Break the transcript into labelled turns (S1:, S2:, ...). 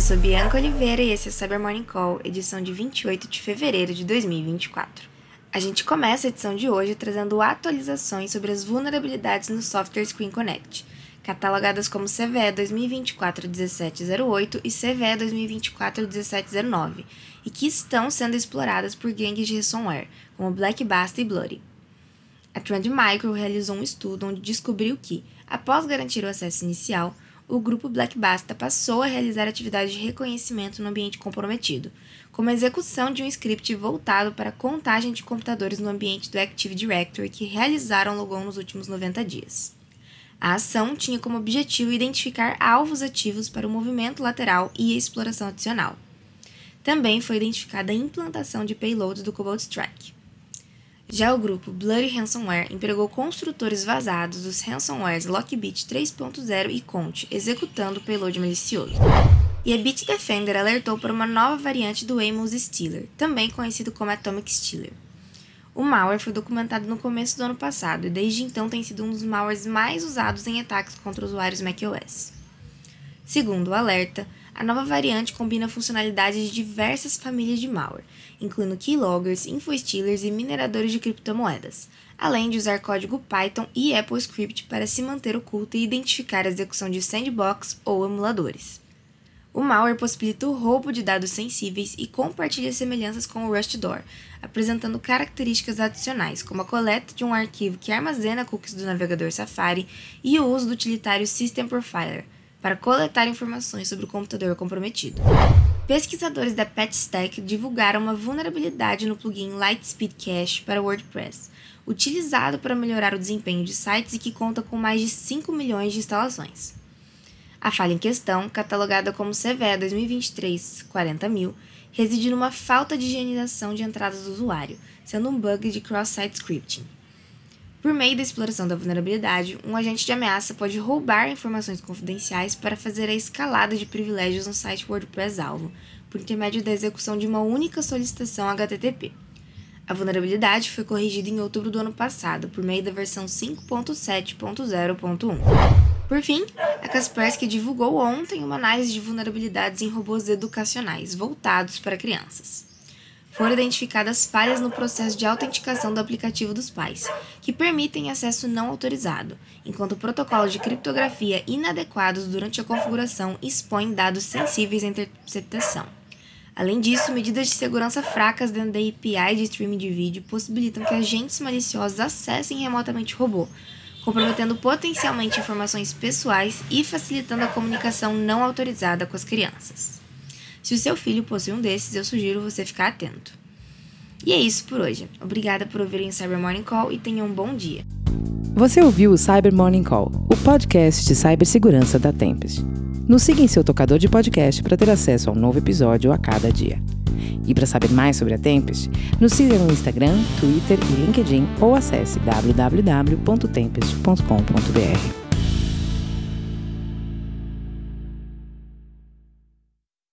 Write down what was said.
S1: Eu sou Bianca Oliveira e esse é o Cyber Morning Call, edição de 28 de fevereiro de 2024. A gente começa a edição de hoje trazendo atualizações sobre as vulnerabilidades no software Screen Connect, catalogadas como CVE 2024-1708 e CVE 2024-1709, e que estão sendo exploradas por gangues de ransomware, como Black Basta e Bloody. A Trend Micro realizou um estudo onde descobriu que, após garantir o acesso inicial, o grupo Black Basta passou a realizar atividades de reconhecimento no ambiente comprometido, como a execução de um script voltado para a contagem de computadores no ambiente do Active Directory que realizaram logon nos últimos 90 dias. A ação tinha como objetivo identificar alvos ativos para o movimento lateral e a exploração adicional. Também foi identificada a implantação de payloads do Cobalt Strike. Já o grupo Bloody Ransomware empregou construtores vazados dos ransomwares Lockbit 3.0 e Conte, executando o payload malicioso. E a Bitdefender alertou para uma nova variante do Amos Stealer, também conhecido como Atomic Stealer. O malware foi documentado no começo do ano passado e desde então tem sido um dos malwares mais usados em ataques contra usuários macOS. Segundo o alerta, a nova variante combina funcionalidades de diversas famílias de malware, incluindo keyloggers, infostealers e mineradores de criptomoedas, além de usar código Python e AppleScript para se manter oculta e identificar a execução de sandbox ou emuladores. O malware possibilita o roubo de dados sensíveis e compartilha semelhanças com o Rustdoor, apresentando características adicionais, como a coleta de um arquivo que armazena cookies do navegador Safari e o uso do utilitário System Profiler, para coletar informações sobre o computador comprometido. Pesquisadores da PatchStack divulgaram uma vulnerabilidade no plugin Lightspeed Cache para WordPress, utilizado para melhorar o desempenho de sites e que conta com mais de 5 milhões de instalações. A falha em questão, catalogada como CVE 2023-40000, reside numa falta de higienização de entradas do usuário, sendo um bug de cross-site scripting. Por meio da exploração da vulnerabilidade, um agente de ameaça pode roubar informações confidenciais para fazer a escalada de privilégios no site WordPress alvo, por intermédio da execução de uma única solicitação HTTP. A vulnerabilidade foi corrigida em outubro do ano passado, por meio da versão 5.7.0.1. Por fim, a Kaspersky divulgou ontem uma análise de vulnerabilidades em robôs educacionais voltados para crianças foram identificadas falhas no processo de autenticação do aplicativo dos pais, que permitem acesso não autorizado, enquanto protocolos de criptografia inadequados durante a configuração expõem dados sensíveis à interceptação. Além disso, medidas de segurança fracas dentro da API de streaming de vídeo possibilitam que agentes maliciosos acessem remotamente o robô, comprometendo potencialmente informações pessoais e facilitando a comunicação não autorizada com as crianças. Se o seu filho possui um desses, eu sugiro você ficar atento. E é isso por hoje. Obrigada por ouvirem o Cyber Morning Call e tenham um bom dia.
S2: Você ouviu o Cyber Morning Call, o podcast de cibersegurança da Tempest. Nos siga em seu tocador de podcast para ter acesso a um novo episódio a cada dia. E para saber mais sobre a Tempest, nos siga no Instagram, Twitter e LinkedIn ou acesse www.tempest.com.br.